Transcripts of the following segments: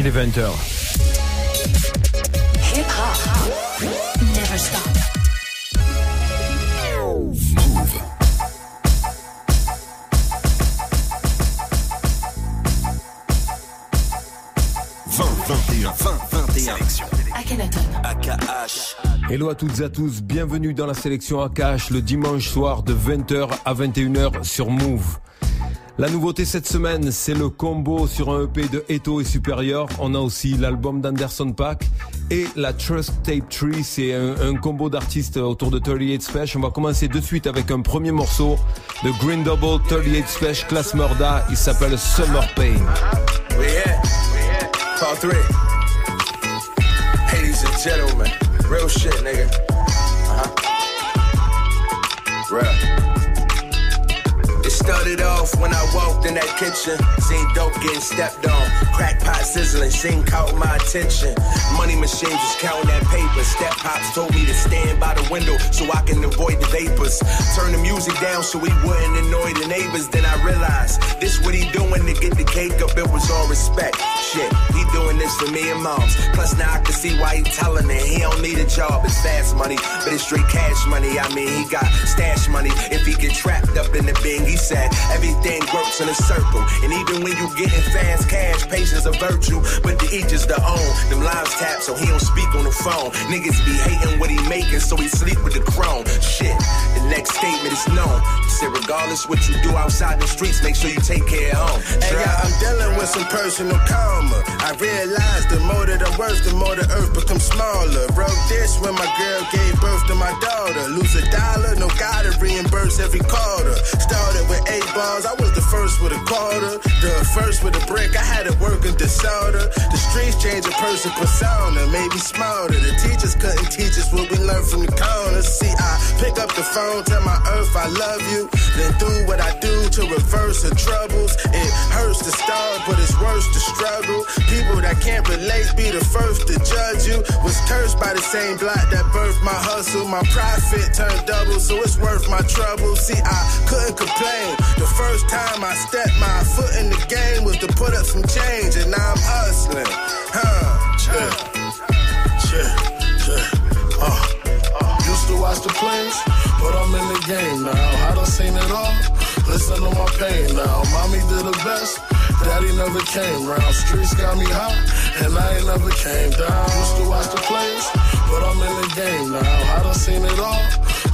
Il est 20h. Hip hop never stop. AKH. Hello à toutes et à tous, bienvenue dans la sélection AKH le dimanche soir de 20h à 21h sur Move. La nouveauté cette semaine, c'est le combo sur un EP de Eto et Superior. On a aussi l'album d'Anderson Pack et la Trust Tape Tree. C'est un, combo d'artistes autour de 38 Special. On va commencer de suite avec un premier morceau de Green Double 38 Special Class Murda. Il s'appelle Summer Pain. Ladies and gentlemen. Real shit, nigga. Uh-huh. Started off when I walked in that kitchen. Seen dope getting stepped on. Crack pot sizzling, seen caught my attention. Money machines was counting that paper. Step pops told me to stand by the window so I can avoid the vapors. Turn the music down so he wouldn't annoy the neighbors. Then I realized this what he doing to get the cake up. It was all respect. Shit, he doing this for me and moms. Plus now I can see why he telling it. He don't need a job, it's fast money, but it's straight cash money. I mean, he got stash money. If he get trapped up in the bing, he said everything works in a circle. And even when you getting fast cash, patience a virtue, but to each is their own. Them lines tap, so he don't speak on the phone. Niggas be hating what he making, so he sleep with the chrome. Shit, the next statement is known. Said regardless what you do outside the streets, make sure you take care of home. Hey, Some personal karma. I realized the more that I'm worth, the more the earth becomes smaller. Wrote this when my girl gave birth to my daughter. Lose a dollar, no gotta reimburse every quarter. Started with eight bars, I was the first with a quarter. The first with a brick, I had it working disorder. The streets change a person persona, made me smarter. The teachers couldn't teach us what we learned from the corners. See, I pick up the phone, tell my earth I love you. Then do what I do to reverse the troubles. It hurts to start, but it's worse to struggle. People that can't relate be the first to judge you. Was cursed by the same block that birthed my hustle. My profit turned double, so it's worth my trouble. See, I couldn't complain. The first time I stepped my foot in the game was to put up some change, and now I'm hustling. Huh? Yeah. Yeah. Yeah. Uh. Used to watch the plays, but I'm in the game now. I done seen it all. Listen to my pain now. Mommy did the best. Daddy never came round. Streets got me hot, and I ain't never came down. Used to watch the plays, but I'm in the game now. I done seen it all.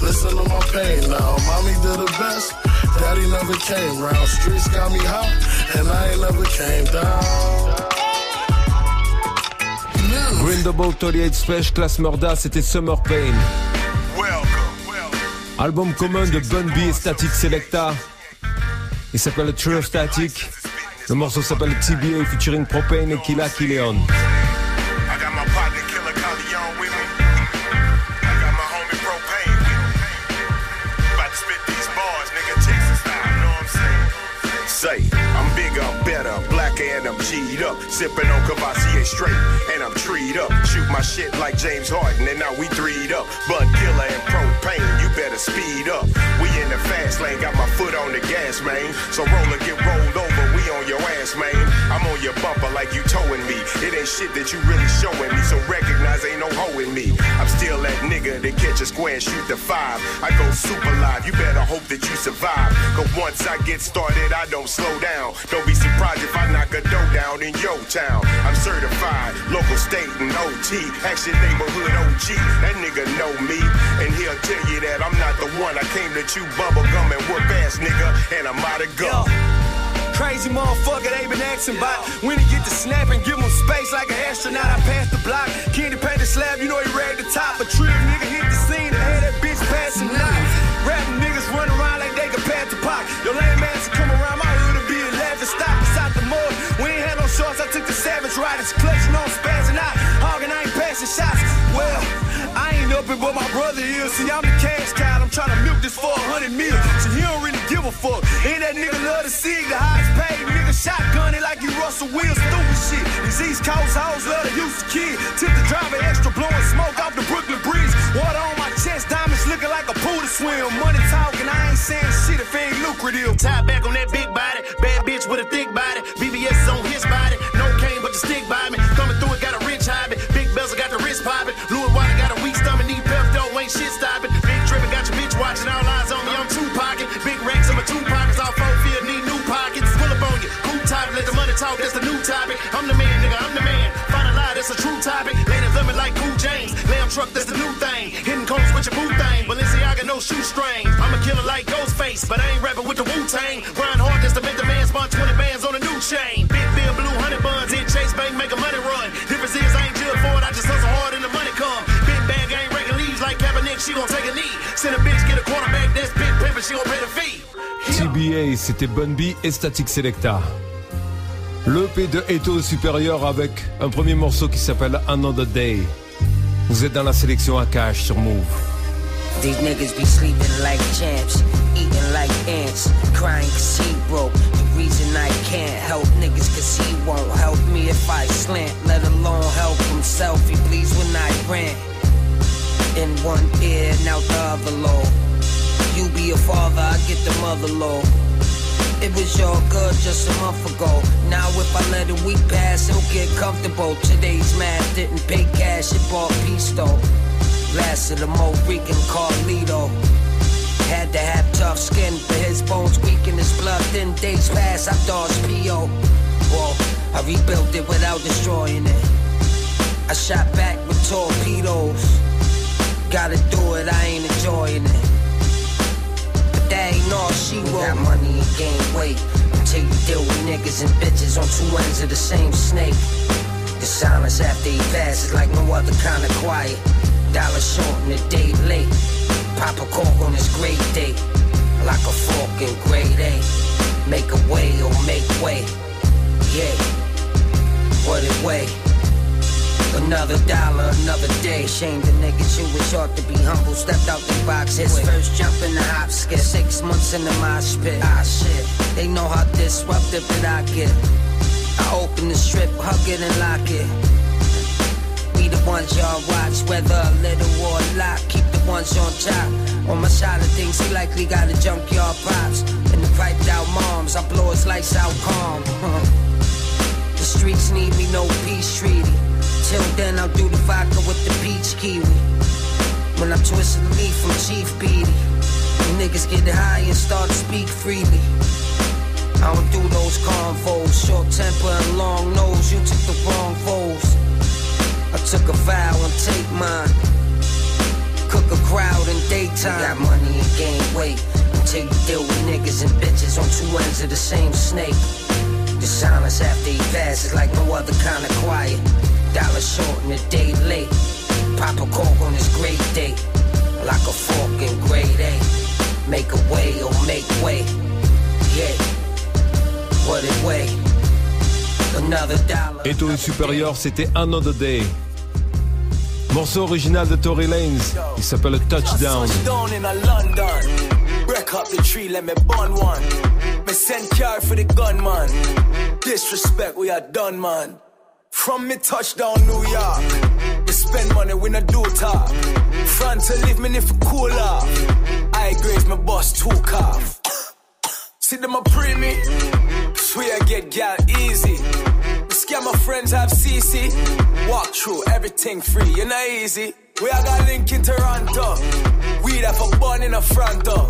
Listen to my pain now. Mommy did the best. Daddy never came round. Streets got me hot, and I ain't never came down. Green Double 38 Special Class Murda, c'était Summer Pain. Album commun de Bun B et Static Selecta. Il s'appelle True Static. Le morceau s'appelle TBA featuring Propane et Killa? Say, I'm bigger, better, blacker, and I'm G'd up. Sipping on Cavassier straight, and I'm treed up. Shoot my shit like James Harden, and now we threed up. Bun Killer and Propane, you better speed up. The fast lane, got my foot on the gas, man. So roller get like you towing me. It ain't shit that you really showing me, so recognize ain't no hoe in me. I'm still that nigga that catch a square and shoot the five. I go super live, you better hope that you survive. Cause once I get started, I don't slow down. Don't be surprised if I knock a dough down in your town. I'm certified, local state and OT. Action neighborhood OG, that nigga know me. And he'll tell you that I'm not the one. I came to chew bubble gum and whoop ass nigga, and I'm out of gum. Crazy motherfucker, they been asking about when he get to snap and give him space like an astronaut. I passed the block, Kenny paint the slab, you know he ready to top. A trip nigga hit the scene and had that bitch passing out. Rapping niggas run around like they compared to pop. Your lame ass come around my hood and be a laughing stock beside the mud. We ain't had no shorts, I took the savage riders, clutching on spazzing out. Hogging, I ain't passing shots. Well, up it, but my brother is. See, I'm the cash cow, I'm trying to milk this for a hundred mil. So he don't really give a fuck. Ain't that nigga love to see the highest paid nigga shotgun it like he Russell Wilson, stupid shit. These East Coast hoes love to use the kid. Tip the driver extra, blowing smoke off the Brooklyn Bridge. Water on my chest, diamonds looking like a pool to swim. Money talking, I ain't saying shit if it ain't lucrative. Tie back on that big body, bad bitch with a thick body. BBS on his body, no cane but the stick by me ain't shit stopping. Big drippin', got your bitch watching all eyes on me. I'm two pocket, big racks, I'm two pockets. All four feet need new pockets. Pull up on you, cool top, let the money talk. That's the new topic. I'm the man, nigga, I'm the man. Find a lie, that's a true topic. Ladies love me like Cool James. Lamb truck, that's the new thing. Hitting cones with your boot thing. Balenciaga, no shoe string. I'm a killer like Ghostface, but I ain't rapping with the Wu Tang. TBA, c'était Bun B et Static Selecta. L'EP de Eto Supérieur avec un premier morceau qui s'appelle Another Day. Vous êtes dans la sélection Akash sur Move. These niggas be sleeping like champs, eating like ants, crying cause he broke. The reason I can't help niggas cause he won't help me if I slant, let alone help himself. He bleeds when I rant. In one ear, now the other low. You be a father, I get the mother low. It was all good just a month ago. Now if I let a week pass, it'll get comfortable. Today's math didn't pay cash, it bought peace though. Last of the Mo Rican Carlito. Had to have tough skin, but his bones weak in his blood. Then days pass, I dodged P.O. Well, I rebuilt it without destroying it. I shot back with torpedoes. Gotta do it, I ain't enjoying it. Ain't all she wrote. Got money and gain weight. Until you deal with niggas and bitches on two ends of the same snake. The silence after he passes like no other kind of quiet. Dollar short and a day late. Pop a cork on his great day. Like a fork in grade A. Make a way or make way. Yeah. What it weigh? Another dollar, another day. Shame the niggas who was taught to be humble. Stepped out the box, his first jump in the hop skip. Six months in the mosh pit. Ah shit, they know how disruptive that I get. I open the strip, hug it and lock it. We the ones y'all watch, whether a little or a lot. Keep the ones on top. On my side of things, he likely got a junkyard pops. And the piped out moms, I blow his lights out calm. The streets need me, no peace treaty. Till then, I'll do the vodka with the peach kiwi. When I twist the leaf from Chief Beatty, the niggas get high and start to speak freely. I don't do those convos, short temper and long nose. You took the wrong foes. I took a vow and take mine. Cook a crowd in daytime. Got money and gain weight. Until you deal with niggas and bitches on two ends of the same snake. The silence after he passes like no other kind of quiet. Dollar short and a day late. Pop a cork on his great day. Like a fork in grade A. Make a way or make way. Yeah. What it weigh? Another dollar. Et Supérieur, c'était Another Day. Morceau original de Tory Lanez, il s'appelle Touchdown. Touchdown in a London. Break up the tree, let me burn one. Me send car for the gunman. Disrespect, we are done, man. From me touchdown New York. We spend money, we not do talk. Front to leave me if cool off. I grades my boss two calf. See them a pre me. Swear I get gal easy. Scam my friends have CC. Walk through everything free, you know easy. We are got link in Toronto. We have a bun in the front door.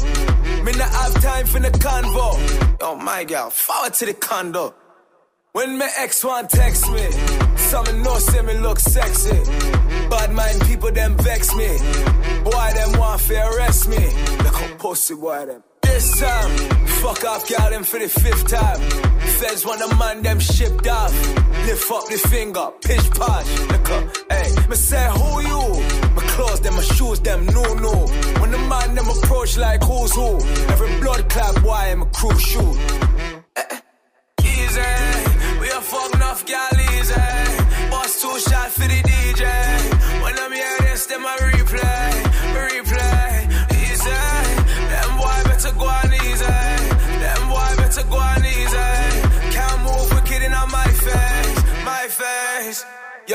Me not have time for the convo. Oh my god, forward to the condo. When my ex one text me, some know say me look sexy. Bad mind people them vex me. Boy them want to arrest me. Look how pussy boy them. This time, fuck off, got them for the fifth time. Feds want a man them shipped off. Lift up the finger, pitch posh. Look up, hey, me say who you? My clothes, them, my shoes, them, no, no. When the man them approach like who's who, every blood clot boy in a crew shoot.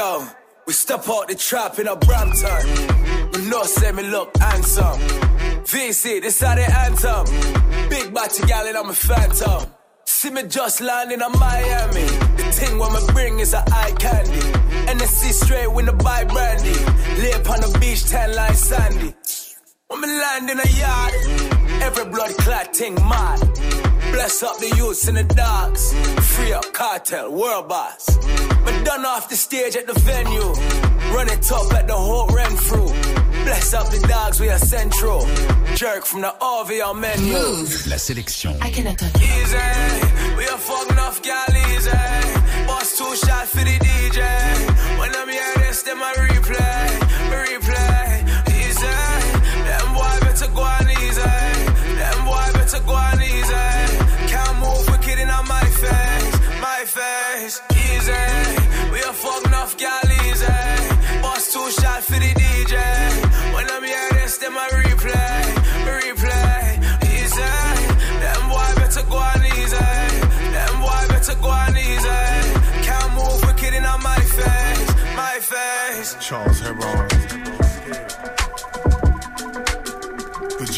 Yo, we step out the trap in a Brampton. You know, say me look handsome. VC, this how the anthem. Big body gal and I'm a phantom. See me just landing on Miami. The thing when me bring is a eye candy. NSC straight when the buy brandy. Lay upon the beach, tan like sandy. When me land in a yard, every blood clot thing mad. Bless up the youths and the dogs. Free up cartel, world boss. Me done off the stage at the venue. Run it top at the Hawk Rem through. Bless up the dogs, we are central. Jerk from the RV on menu. Move. La sélection. I cannot touch. Easy, we are fucking off gal easy. Boss two shot for the DJ. When I'm here, this, them I replay, replay.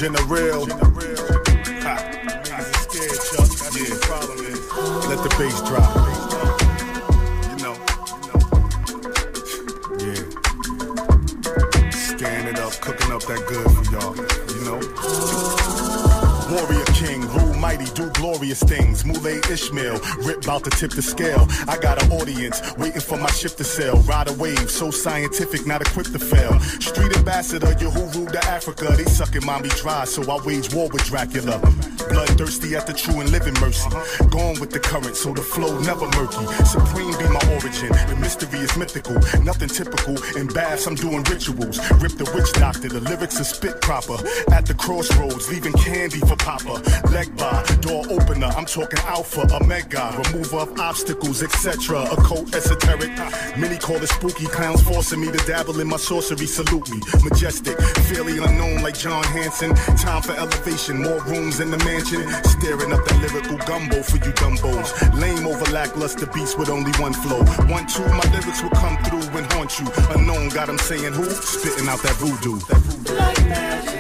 General. Ha. Niggas is scared, Chuck. That's what the problem is. Let the bass drop. You know. Yeah. Scan up, cooking up that good glorious things. Mule Ishmael, rip bout to tip the scale. I got an audience waiting for my ship to sail. Ride a wave, so scientific, not equipped to fail. Street ambassador, you who ruled to Africa. They sucking mommy dry, so I wage war with Dracula. Bloodthirsty at the true and living mercy. Gone with the current, so the flow never murky. Supreme be my origin, the mystery is mythical. Nothing typical. In baths, I'm doing rituals. Rip the witch doctor, the lyrics are spit proper. At the crossroads, leaving candy for Papa. Leg by, door opener, I'm talking alpha, omega, remover of obstacles, etc. Occult, esoteric. Many call it spooky. Clowns forcing me to dabble in my sorcery. Salute me. Majestic, fairly unknown like John Hanson. Time for elevation, more rooms in the mansion. Staring up that lyrical gumbo for you dumbos. Lame over lackluster beats with only one flow. One, two, my lyrics will come through and haunt you. Unknown, got 'em saying who? Spitting out that voodoo. That voodoo. Yo,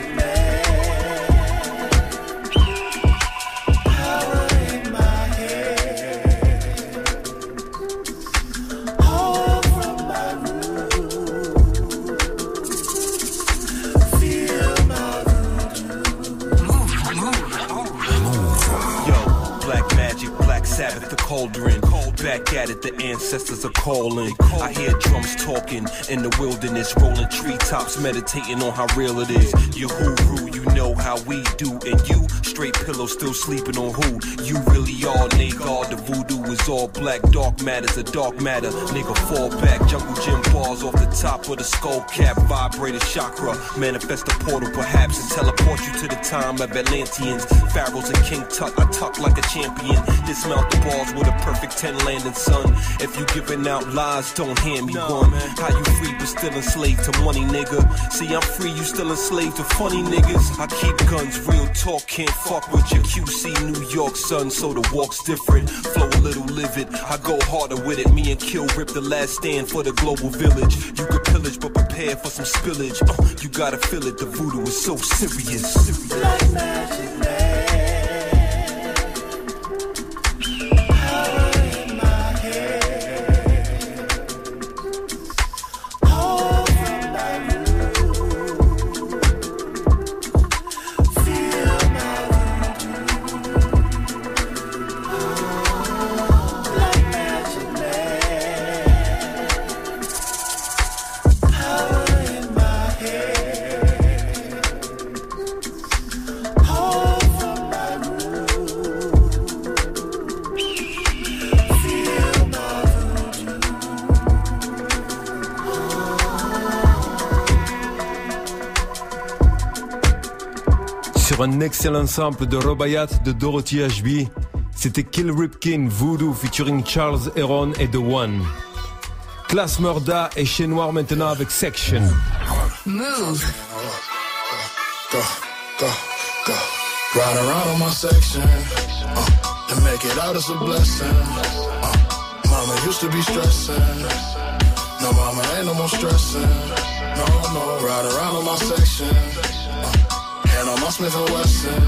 Back at it, the ancestors are calling. I hear drums talking in the wilderness, rolling treetops, meditating on how real it is. You hooroo, you know how we do, and you straight pillow, still sleeping on who? You really are. All the voodoo is all black, dark matter's a dark matter. Nigga, fall back, jungle gym bars off the top of the skull cap, vibrator chakra, manifest a portal perhaps, and teleport you to the time of Atlanteans, pharaohs and King Tut. I tuck like a champion, dismount the balls with a perfect 10 landing, son. If you giving out lies, don't hand me one. How you free but still enslaved to money, nigga? See, I'm free, you still enslaved to funny niggas. I keep guns, real talk, can't fuck with your QC New York, son, so the walk's different. Flow a little livid, I go harder with it. Me and Kill rip the last stand for the global village. You could pillage, but prepare for some spillage. Uh, you gotta feel it, the voodoo is so serious. Sur un excellent sample de Robayat de Dorothy HB, c'était Kill Ripkin Voodoo featuring Charles Heron et The One. Classe Murda et Chez Noir maintenant avec Section. Move. Go, go, go. Ride around on my section. Uh, to make it out is a blessing. Uh, mama used to be stressing. No, mama ain't no more stressing. No, no. Ride around on my section. Uh, hand on Smith and Wesson.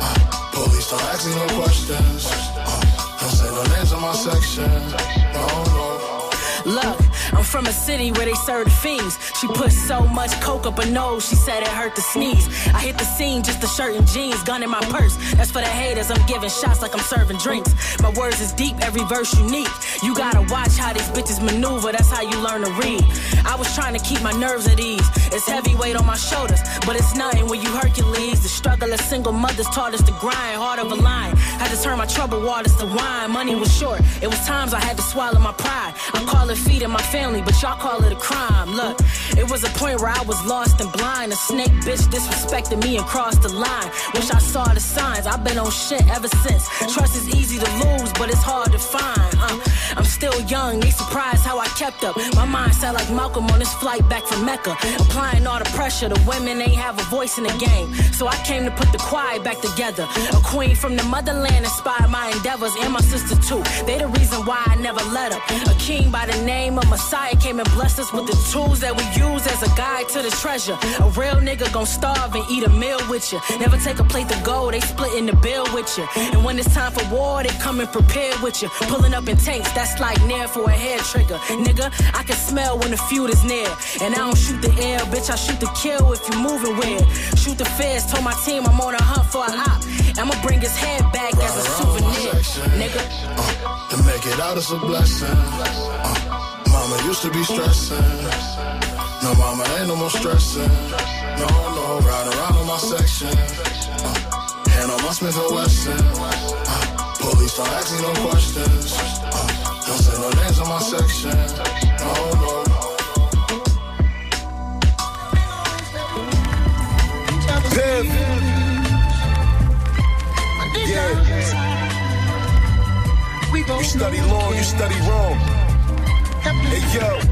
Uh, police don't ask me no questions. Uh, don't say no names in my section. No, no. Look, I'm from a city where they serve the fiends. She put so much coke up her nose, she said it hurt to sneeze. I hit the scene, just a shirt and jeans, gun in my purse. That's for the haters, I'm giving shots like I'm serving drinks. My words is deep, every verse unique. You gotta watch how these bitches maneuver, that's how you learn to read. I was trying to keep my nerves at ease. It's heavy weight on my shoulders, but it's nothing when you Hercules. The struggle of single mothers taught us to grind, hard of a line. Had to turn my trouble waters to wine. Money was short, it was times I had to swallow my pride. I call it feeding my family, but y'all call it a crime. Look, it was a point where I was lost and blind. A snake bitch disrespected me and crossed the line. Wish I saw the signs. I've been on shit ever since. Trust is easy to lose, but it's hard to find. Uh, I'm still young, they surprised how I kept up. My mind sound like Malcolm on his flight back from Mecca. Applying all the pressure, the women ain't have a voice in the game. So I came to put the quiet back together. A queen from the motherland inspired my endeavors and my sister too. They the reason why I never let up. A king by the name of Messiah came and blessed us with the tools that we use as a guide to the treasure. A real nigga gon' starve and eat a meal with you. Never take a plate to go, they splitting the bill with you. And when it's time for war, they coming prepared with you. Pulling up in tanks, that's like near for a hair trigger. Nigga, I can smell when the feud is near. And I don't shoot the air, bitch, I shoot the kill if you moving weird. Shoot the feds, told my team I'm on a hunt for a op. I'ma bring his head back as a souvenir. Nigga. Uh, to make it out is a blessing. Uh, mama used to be stressing. No, mama ain't no more stressing. No, no, ride around on my section. Uh, hand on my Smith and Wesson. Uh, police don't ask me no questions. Uh, don't say no names in my section. No, no. Piv. Yeah. You study long, you study wrong. Hey yo.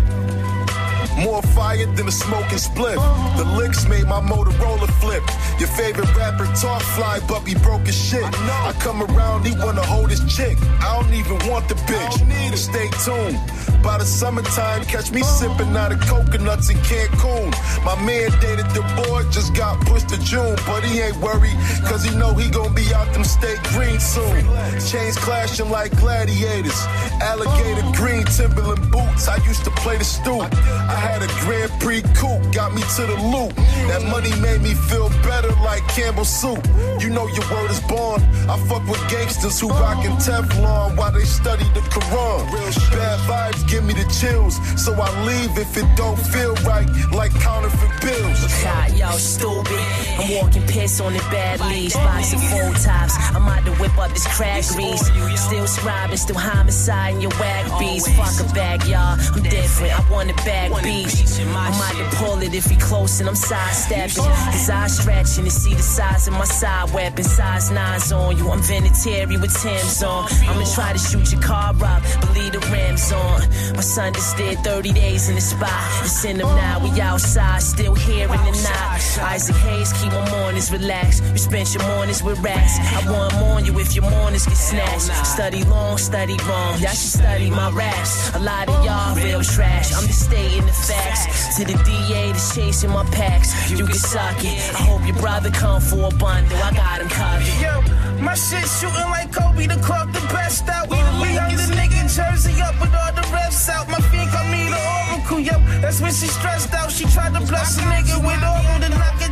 More fire than a smoking spliff. The licks made my Motorola flip. Your favorite rapper talk fly, but he broke his shit. I come around, he wanna hold his chick. I don't even want the bitch. Stay tuned. By the summertime, catch me sipping out of coconuts in Cancun. My man dated the boy, just got pushed to June, but he ain't worried, cause he know he gon' be out them state green soon. Chains clashing like gladiators. Alligator green Timberland boots. I used to play the stoop. I had a Grand Prix coupe, got me to the loop. That money made me feel better like Campbell soup. You know your word is born. I fuck with gangsters who rockin' Teflon while they study the Quran. Real bad vibes give me the chills, so I leave if it don't feel right, like counterfeit bills. God, y'all stupid. I'm walking piss on the bad leaves, boxing full tops. I'm out to whip up this crack grease. Still scribing, still homicide in your whack beats. Fuck a bag, y'all. I'm different. I want a bag beats. I'm out to pull it if he close and I'm sidestepping. His eyes stretching to see the size of my side weapon. Size nines on you. I'm Vinatieri with Tim's on. I'ma try to shoot your car up, believe the rims on. My son just did 30 days in the spot. It's in them now, we outside, still here in the night. Isaac Hayes, keep my mornings relaxed. You spend your mornings with rats. I want on you if your mornings get snatched. Study long, study wrong. Y'all should study my raps. A lot of y'all real trash. I'm just stating the facts. To the DA that's chasing my packs. You can suck it. I hope your brother come for a bundle. I got him covered. Yo, my shit shooting like Kobe to clock the best out. We the nigga jersey up with all the refs out. My fiend call me the oracle, yo. That's when she stressed out. She tried to bless a nigga with oral to knock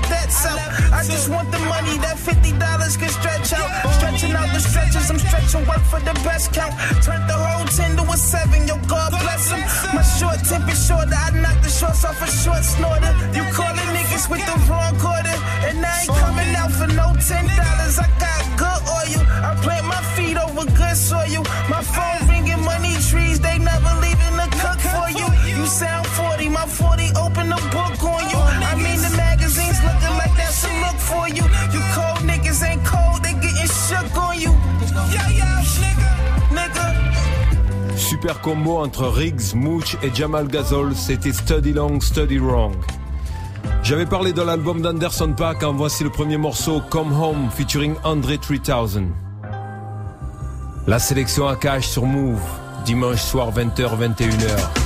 out. I just want the money that $50 can stretch out. Stretching out the stretches, I'm stretching work for the best count. Turn the whole 10 to a 7, yo, God bless him. My short tip is shorter. I knocked the shorts off a short snorter. You calling niggas with the wrong quarter. And I ain't coming out for no $10. I got good oil. I plant my feet over good soil. My phone ringing money trees, they never leaving the cook for you. You sound 40, my 40 open the book Super combo entre Riggs, Mooch et Jamal Gazol, c'était Study Long, Study Wrong. J'avais parlé de l'album d'Anderson Paak, en voici le premier morceau, Come Home, featuring Andre 3000. La sélection à cash sur Move, dimanche soir 20h,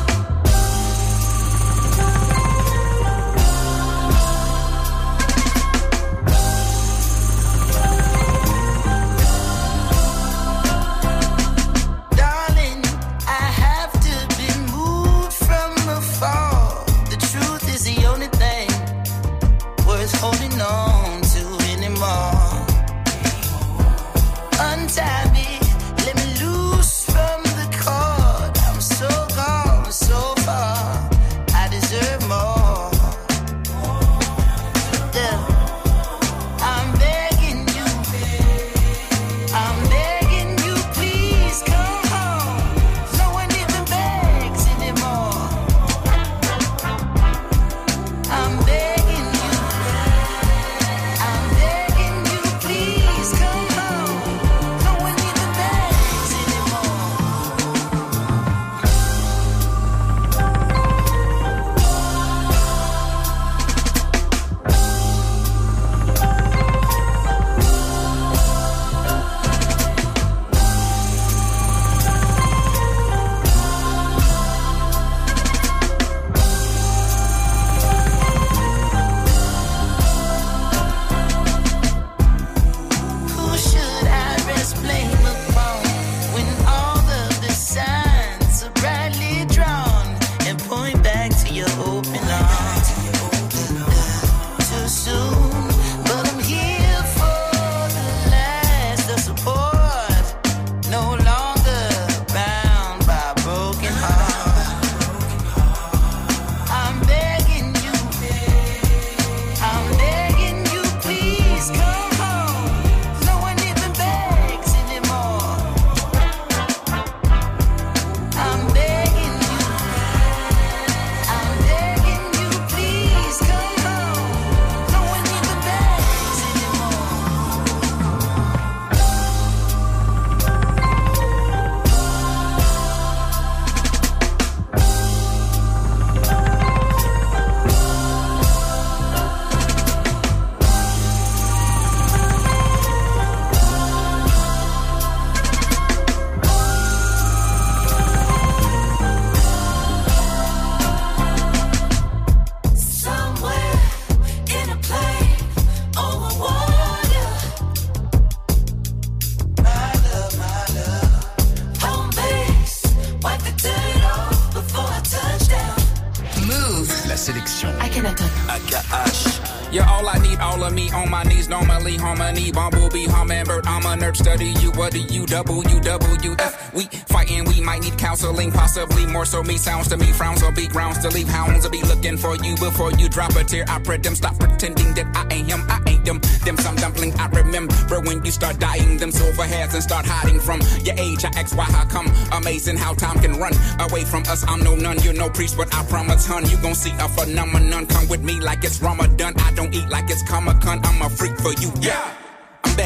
so. Me sounds to me, frowns on be grounds to leave hounds. I'll be looking for you before you drop a tear. I pray them stop pretending that I ain't him, I ain't them. Them some dumpling I remember when you start dying them silver hairs and start hiding from your age. I ask why, how come? Amazing how time can run away from us. I'm no nun, you're no priest, but I promise, hun, you gon' see a phenomenon. Come with me like it's Ramadan. I don't eat like it's Comic Con. I'm a freak for you, yeah.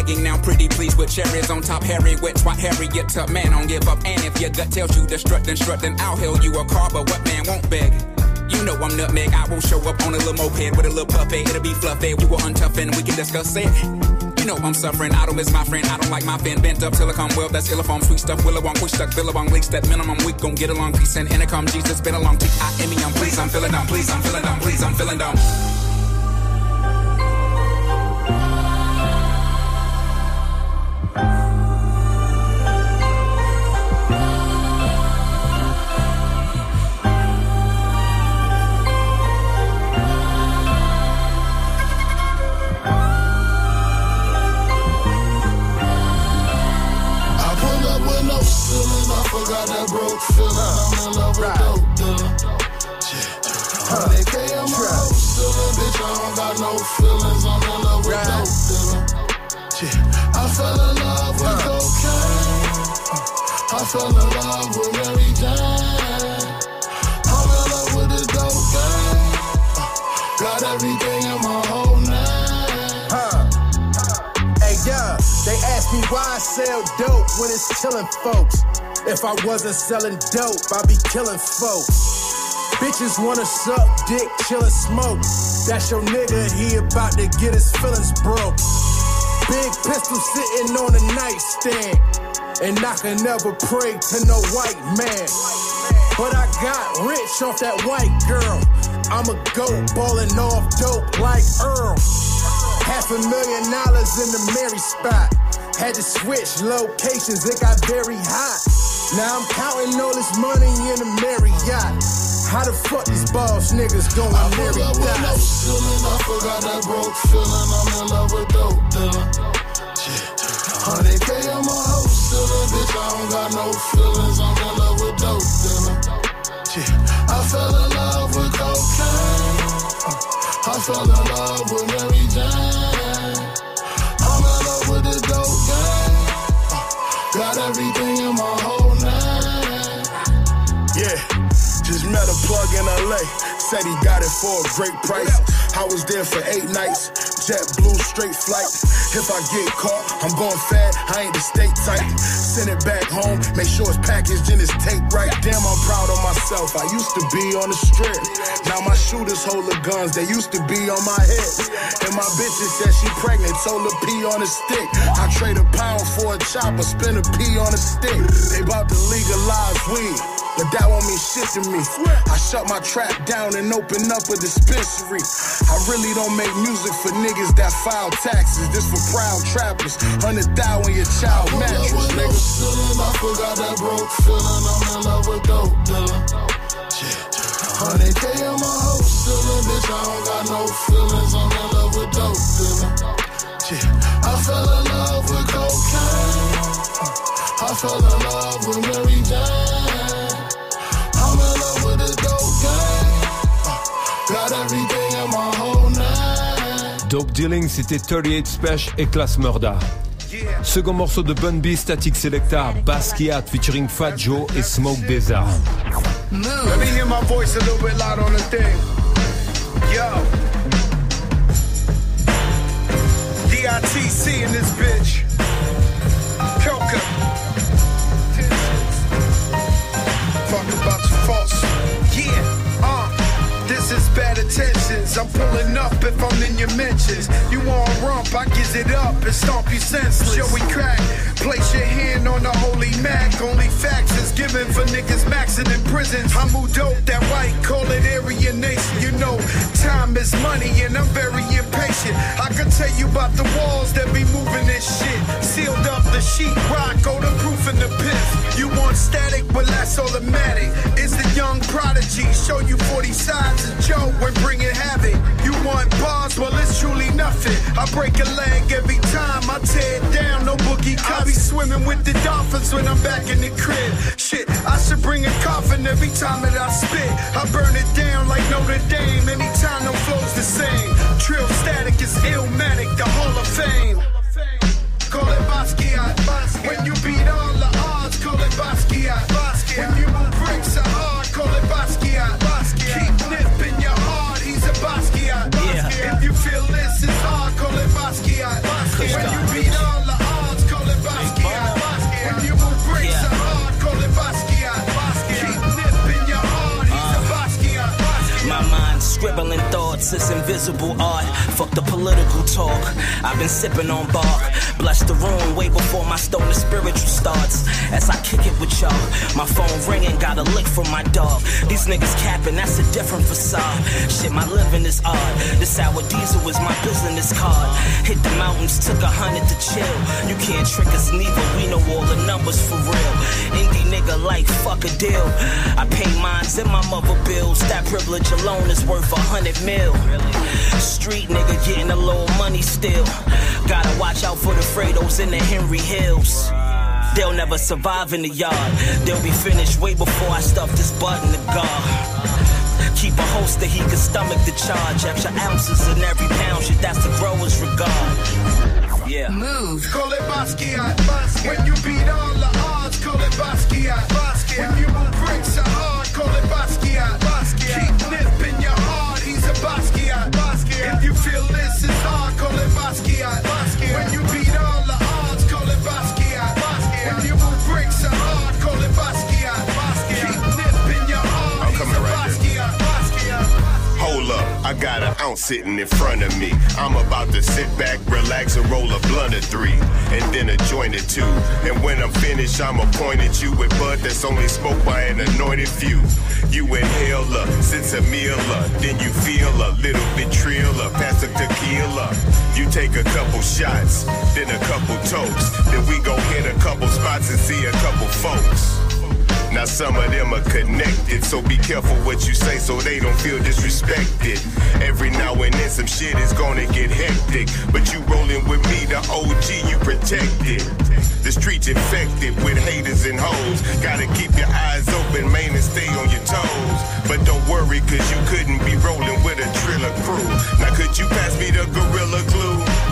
Begging now, pretty please, with cherries on top. Harry wet, swat Harriet to man, don't give up. And if your gut tells you to strut, then strut, then I'll hail you a car. But what man won't beg? You know I'm nutmeg. I will show up on a little moped with a little puppet. It'll be fluffy. We will untough and we can discuss it. You know I'm suffering. I don't miss my friend. I don't like my fin bent up till I come well. That's illifom, sweet stuff. Willowong, push stuck, billabong, leaks that minimum. We gon' get along. Peace and intercom. Jesus, been a long T I M E. I'm pleased. I'm feeling down. Please, I'm feeling down. Please, I'm feeling down. Forgot that broke feeling. I'm in love with dope dealer. Hundred K on my hoe stealing, bitch. I don't got no feelings. I'm in love with dope dealer. I fell in love with cocaine. I fell in love with Mary Jane. I'm in love with the dope game. Got everything in my whole name. Huh. Hey, yeah, they ask me why I sell dope when it's killing folks. If I wasn't selling dope, I'd be killing folks. Bitches wanna suck dick, chillin' smoke. That's your nigga, he about to get his feelings broke. Big pistol sitting on the nightstand. And I can never pray to no white man. But I got rich off that white girl. I'm a goat ballin' off dope like Earl. Half a million dollars in the Mary spot. Had to switch locations, it got very hot. Now I'm counting all this money in a Marriott. How the fuck these boss niggas going I pull up with no ceiling, I forgot that broke feeling. I'm in love with dope dealer. Hundred K on my hoe stealing, bitch. I don't got no feelings. I'm in love with dope dealer. I fell in love with cocaine. I fell in love with Mary Jane. I'm in love with the dope game. Got everything in my whole met a plug in LA. Said he got it for a great price. I was there for eight nights. Jet blue, straight flight. If I get caught, I'm going fat. I ain't the state type. Send it back home. Make sure it's packaged and it's taped right. Damn, I'm proud of myself. I used to be on the strip. Now my shooters hold the guns. They used to be on my head. And my bitches said she pregnant. Told her pee on a stick. I trade a pound for a chopper. Spin a pee on a stick. They about to legalize weed. But that won't mean shit to me. I shut my trap down and open up a dispensary. I really don't make music for niggas that file taxes. This for proud trappers. Hundred thou on your child mattress, with no nigga. ceiling, I forgot that broke feeling. I'm in love with dope dealer. Hundred K on my hoe stealing, bitch. I don't got no feelings. I'm in love with dope dealer. I fell in love with cocaine. I fell in love with Mary Jane. Dope Dealing, c'était 38 Special et Class Murda. Second morceau de Bun B Static Selecta, Basquiat featuring Fat Joe et Smoke Desert. Let me hear my voice a little bit loud on the thing. Yo. DITC in this bitch. Coca. Fuck about your false. Yeah, uh. This is bad intentions. I'm pulling up if I'm in your mentions. You want a rump, I gives it up and stomp you senseless. Shall we crack? Place your hand on the holy Mac. Only facts is given for niggas maxing in prisons. I'm who dope, that white, call it area nation. You know, time is money and I'm very impatient. I can tell you about the walls that be moving this shit. Sealed up the sheet rock, go the proof in the pit. You want static, well that's automatic. It's the young prodigy, show you 40 sides of Joe when bringing havoc. You want bars, well it's truly nothing. I break a leg every time I tear it down. No bookie I be swimming with the dolphins when I'm back in the crib. Shit, I should bring a coffin every time that I spit. I burn it down like Notre Dame. Anytime no flow's the same. Trill static is illmatic, the Hall of Fame. Call it Basquiat. When you beat all the odds, call it Basquiat. When you it's invisible art. Fuck the political talk. I've been sipping on bark. Bless the room way before my stolen spiritual starts. As I kick it with y'all, my phone ringing, got a lick from my dog. These niggas capping, that's a different facade. Shit, my living is odd. This sour diesel is my business card. Hit the mountains, took a hundred to chill. You can't trick us neither, we know all the numbers for real. Indie nigga like fuck a deal. I pay mines and my mother bills. That privilege alone is worth a hundred mil. Street nigga getting a little money still. Gotta watch out for the Fredos in the Henry Hills. They'll never survive in the yard. They'll be finished way before I stuff this butt in the guard. Keep a holster, he can stomach the charge. Extra ounces in every pound, shit, that's the grower's regard. Yeah. Move. Call it Basquiat. When you beat all the odds, call it Basquiat. When you move bricks so hard, call it Basquiat. It I got an ounce sitting in front of me. I'm about to sit back, relax, and roll a blunt or three, and then a joint or two. And when I'm finished, I'ma point at you with bud that's only smoked by an anointed few. You inhale a sense of meal, then you feel a little bit trill, pass the tequila. You take a couple shots, then a couple toasts, then we go hit a couple spots and see a couple folks. Now some of them are connected, so be careful what you say so they don't feel disrespected. Every now and then some shit is gonna get hectic, but you rolling with me, the OG, you protected. The streets infected with haters and hoes. Gotta keep your eyes open, man, and stay on your toes. But don't worry, cause you couldn't be rolling with a triller crew. Now could you pass me the gorilla glue?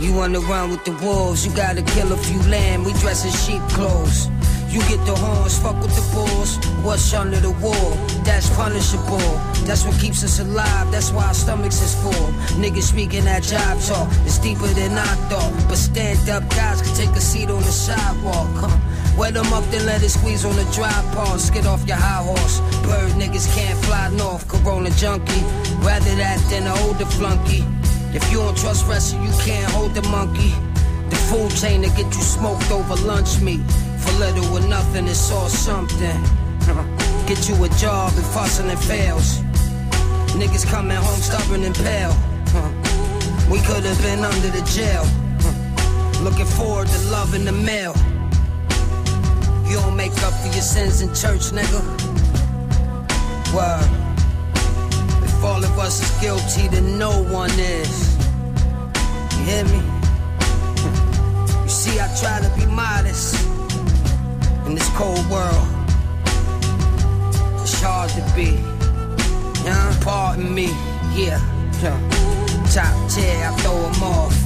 You wanna run with the wolves, you gotta kill a few lamb, we dress in sheep clothes. You get the horns, fuck with the bulls. What's under the wall? That's punishable. That's what keeps us alive. That's why our stomachs is full. Niggas speaking that job talk. It's deeper than I thought. But stand up guys can take a seat on the sidewalk. Huh? Wet them up, then let it squeeze on the dry pause. Get off your high horse. Bird niggas can't fly north. Corona junkie. Rather that than an older flunky. If you don't trust wrestling, you can't hold the monkey. The food chain to get you smoked over lunch meat. For little or nothing, it's all something. Get you a job if hustling fails. Niggas coming home stubborn and pale. We could have been under the jail. Looking forward to love in the mail. You don't make up for your sins in church, nigga. Word. If all of us is guilty, then no one is. You hear me? You see, I try to be modest in this cold world. It's hard to be. Yeah, pardon me. Yeah, yeah. Top tier, I throw 'em off.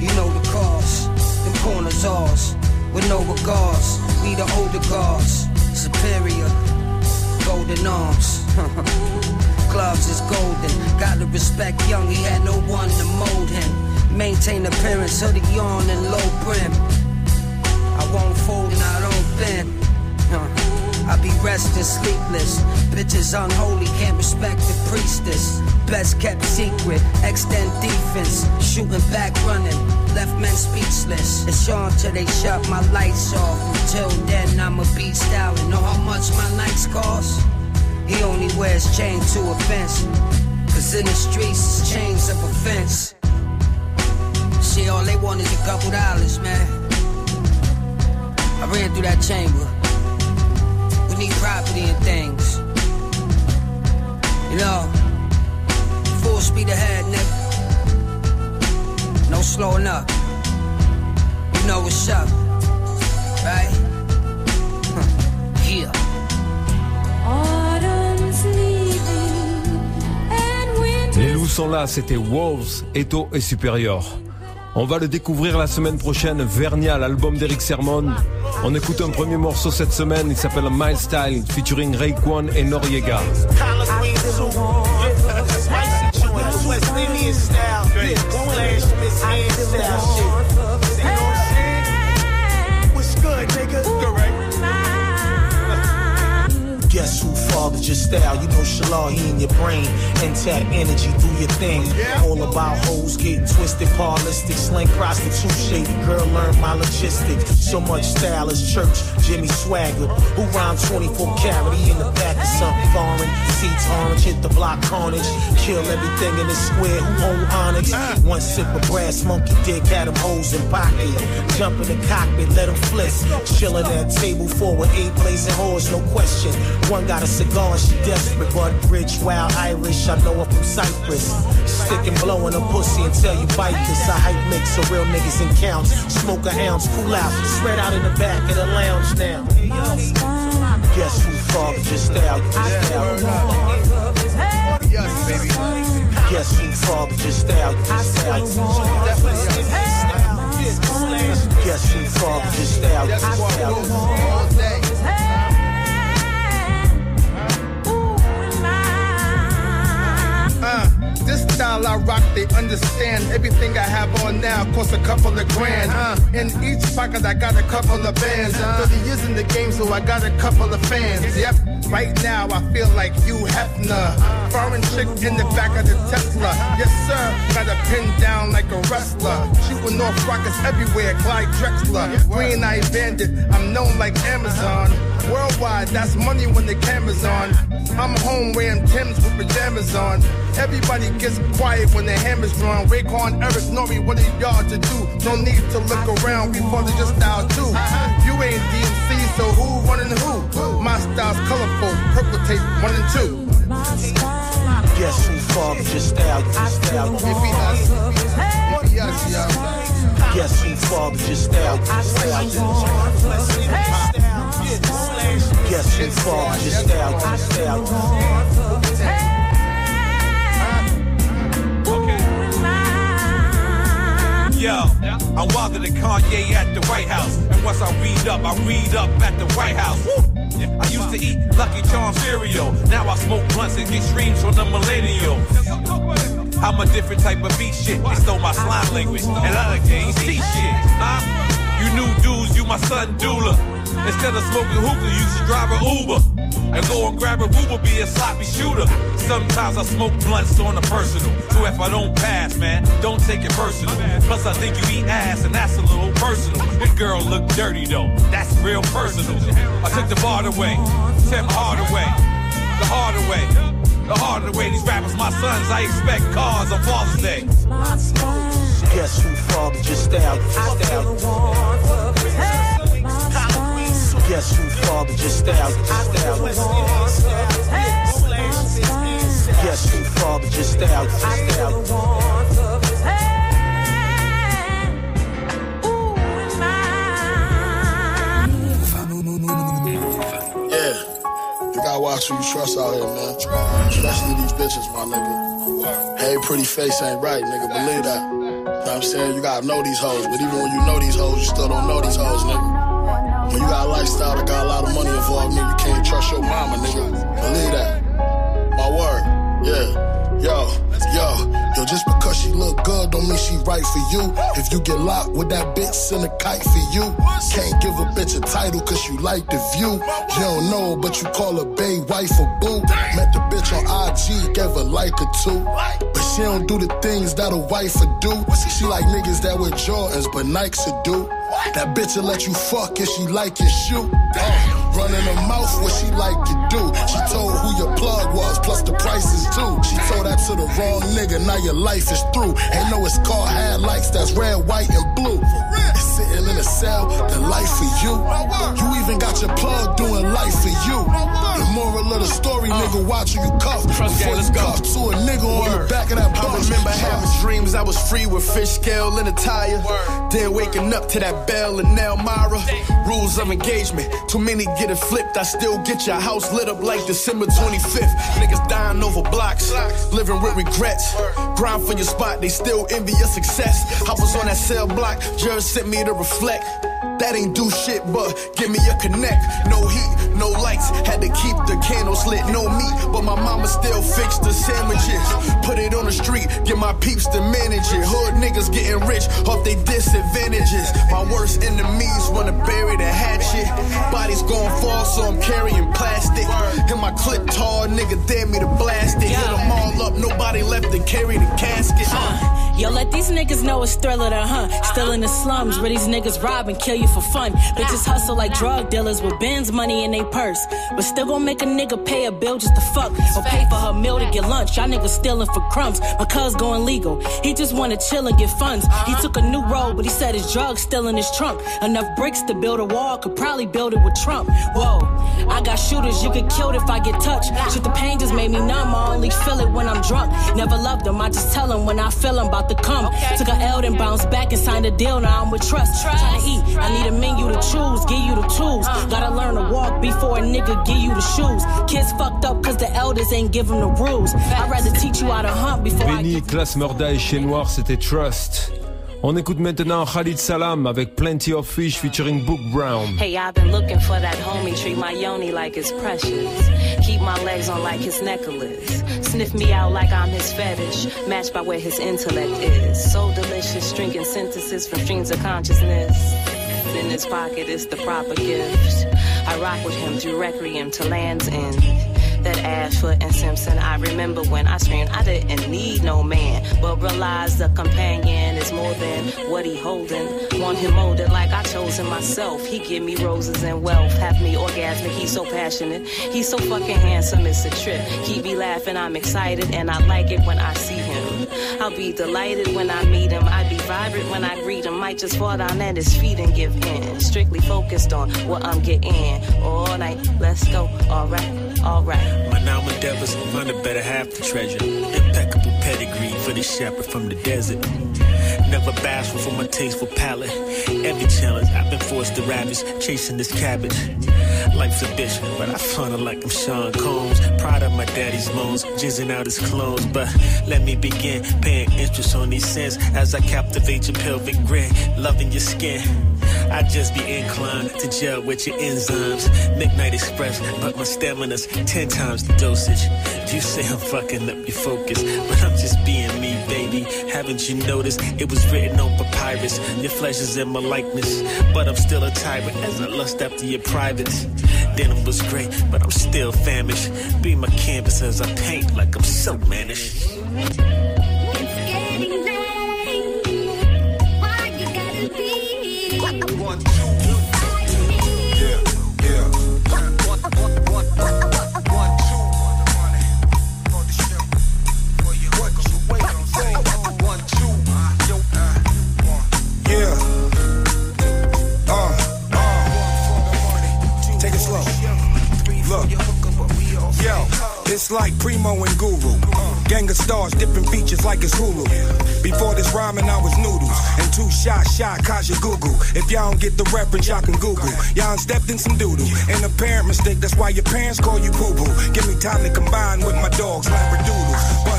You know the cost. The corner's ours. With no regards. We the older guards. Superior. Golden arms. Gloves is golden. Gotta respect young. He had no one to mold him. Maintain appearance, hoodie on and low brim. I won't fold Huh. I be resting sleepless. Bitches unholy, can't respect the priestess. Best kept secret, extend defense. Shooting back, running. Left men speechless. It's on till they shut my lights off. Until then, I'm a beast style. Know how much my nights cost? He only wears chain to offense. Cause in the streets, it's chains of offense. See, all they want is a couple dollars, man. I ran through that chamber. We need property and things. You know, full speed ahead, nigga. No slowing up. You know what's up, right? Huh. Yeah. Les loups sont là, c'était Wolves, Eto et Supérieur. On va le découvrir la semaine prochaine, Vernia, l'album d'Eric Sermon. On écoute un premier morceau cette semaine, il s'appelle My Style, featuring Rayquan et Noriega. Your style? You know Shalal, he in your brain. Intact energy, do your thing. All about hoes getting twisted, parlistic, slang prostitute, shady girl, learn my logistics. So much style is church, Jimmy Swaggart. Who rhyme 24 carat, in the back of something foreign. Seats orange, hit the block carnage. Kill everything in the square, who hold onyx. One sip of brass monkey dick, had them hoes in pocket. Jump in the cockpit, let them flip. Chillin' at table four with eight blazing whores, no question. One got a cigar, she desperate, but rich, wild Irish. I know her from Cyprus. Stick and blowin' a pussy until you bite this. I hype mix so real niggas in counts. Smoke a ounce, cool out, spread out in the back of the lounge now. Guess who fathered your style? Your style. Guess who fathered your style? Your style. Guess who fathered your style? Style. Uh, I rock, they understand. Everything I have on now costs a couple of grand. Uh, in each pocket, I got a couple of bands. 30 years in the game, so I got a couple of fans. Yep, right now I feel like Hugh Hefner. Foreign chick in the back of the Tesla. Yes, sir, got a pin down like a wrestler. Shooting off rockets everywhere, Clyde Drexler. Green Eye Bandit, I'm known like Amazon. Worldwide, that's money when the camera's on. I'm home wearing Tim's with pajamas on. Everybody gets quiet when the hammer's drawn. Raekwon, Erick, Nori, what are y'all to do? No need to look around, we follow your style too. You ain't DMC, so who running who? My style's colorful, purple tape one and two. Guess who fathered your style? Your style. If he us, if he us, y'all. Guess who fathered your style? Your style. Guess who fathered your style? Your style. Yo, I'm wilder than Kanye at the White House. And once I read up, I read up at the White House. I used to eat Lucky Charm cereal. Now I smoke blunts and get streams from the millennial. I'm a different type of beat shit. They stole my slime language. And other games, T shit. Huh? You new dudes, you my son doula. Instead of smoking hookah, you should drive an Uber. And go and grab a Uber, be a sloppy shooter. Sometimes I smoke blunts on the personal. So if I don't pass, man, don't take it personal. Plus I think you eat ass, and that's a little personal. Your girl look dirty though, that's real personal. I took the bar away, Tim Hardaway, the harder way. The harder way, these rappers my sons, I expect cars on Father's Day. Guess who fathered your style? Your style. Guess who fathered your style? Your style. Guess who fathered your style? Your style. Yeah. You gotta watch who you trust out here, man. Especially these bitches, my nigga. Hey, pretty face ain't right, nigga. Believe that. You know what I'm saying? You gotta know these hoes, but even when you know these hoes, you still don't know these hoes, nigga. When you got a lifestyle that got a lot of money involved, nigga, you can't trust your mama, nigga. Believe that. My word. Yeah. Yo, yo, yo, just because she look good don't mean she right for you. If you get locked with that bitch, send a kite for you. Can't give a bitch a title cause you like the view. You don't know, but you call her bae, wife or boo. Met the bitch on IG, gave her like or two. But she don't do the things that a wife would do. She like niggas that wear Jordans, but Nikes would do. That bitch will let you fuck if she like your shoe. Uh, running her mouth what she like to do. She told who your plug was, plus the prices too. She told that to the wrong nigga, now your life is through. Ain't know it's called highlights, that's red, white, and blue. Sitting in a cell, the life for you. You even got your plug doing life for you. The moral of the story, uh. nigga, watching you cuff before you cuff to a nigga on the back of that bus. I remember having dreams I was free with fish scale and a tire. Then waking up to that bell and Elmira. Rules of engagement, too many get it flipped. I still get your house lit up like December 25th. Niggas dying over blocks, living with regrets. Grind for your spot, they still envy your success. I was on that cell block, Jerry sent me to reflect. That ain't do shit, but give me a connect. No heat, no lights, had to keep the candles lit. No meat, but my mama still fixed the sandwiches. Put it on the street, get my peeps to manage it. Hood niggas getting rich off they disadvantages. My worst enemies wanna bury the hatchet. Bodies gon' fall, so I'm carrying plastic. And my clip tall, nigga dare me to blast it. Hit them all up, nobody left to carry the casket. Uh, yo, let these niggas know it's thriller huh? Still in the slums where these niggas rob and kill you for fun. Bitches hustle like drug dealers with Ben's money in they purse. But still gon' make a nigga pay a bill just to fuck. Or pay for her meal to get lunch. Y'all niggas stealing for crumbs. My cuz going legal. He just wanna chill and get funds. He took a new road, but he said his drugs still in his trunk. Enough bricks to build a wall, could probably build it with Trump. Whoa, I got shooters, you get killed if I get touched. Shit, the pain just made me numb. I only feel it when I'm drunk. Never loved them, I just tell them when I feel I'm about to come. Took a L, then bounced back and signed a deal. Now I'm with trust. Trying to eat, I need a menu to choose, give you the tools. Gotta learn to walk before a nigga give you the shoes. Kids fucked up cause the elders ain't give them the rules. I'd rather teach you how to hunt before I Benny, Klass Murda et Che Noir, c'était Trust. On écoute maintenant Khalid Salam avec Plenty of Fish featuring Boog Brown. Hey, I've been looking for that homie, treat my yoni like it's precious. Keep my legs on like his necklace. Sniff me out like I'm his fetish. Matched by where his intellect is. So delicious, drinking synthesis from streams of consciousness. In his pocket is the proper gift. I rock with him through Requiem to Land's End. That Ashford and Simpson, I remember when I screamed, I didn't need no man, but realized the companion is more than what he holding. Want him molded like I chose him myself. He give me roses and wealth, have me orgasmic. He's so passionate, he's so fucking handsome. It's a trip. He be laughing, I'm excited, and I like it when I see him. I'll be delighted when I meet him. I'd be vibrant when I greet him. Might just fall down at his feet and give in. Strictly focused on what I'm getting all night. Let's go. Alright, alright. My now endeavors find a better half the treasure. Impeccable pedigree for the shepherd from the desert. Never bashful for my tasteful palate. Every challenge I've been forced to ravish, chasing this cabbage. Life's a bitch, but I funnel like I'm Sean Combs. Proud of my daddy's moans, jizzing out his clones. But let me begin paying interest on these sins as I captivate your pelvic grin, loving your skin. I just be inclined to gel with your enzymes. Midnight Express, but my stamina's ten times the dosage. You say I'm fucking up your focus, but I'm just being me, baby. Haven't you noticed? It was written on papyrus. Your flesh is in my likeness, but I'm still a tyrant as I lust after your privates. Denim was great, but I'm still famished. Be my canvas as I paint like I'm so mannish. Like Primo and Guru. Gang of stars, different features like it's Hulu. Before this rhyming, I was noodles. And two shot shot, Kaja Google. If y'all don't get the reference, y'all can Google. Y'all stepped in some doodle. An apparent mistake, that's why your parents call you poo poo. Give me time to combine with my dogs, Labradoodles. Beat,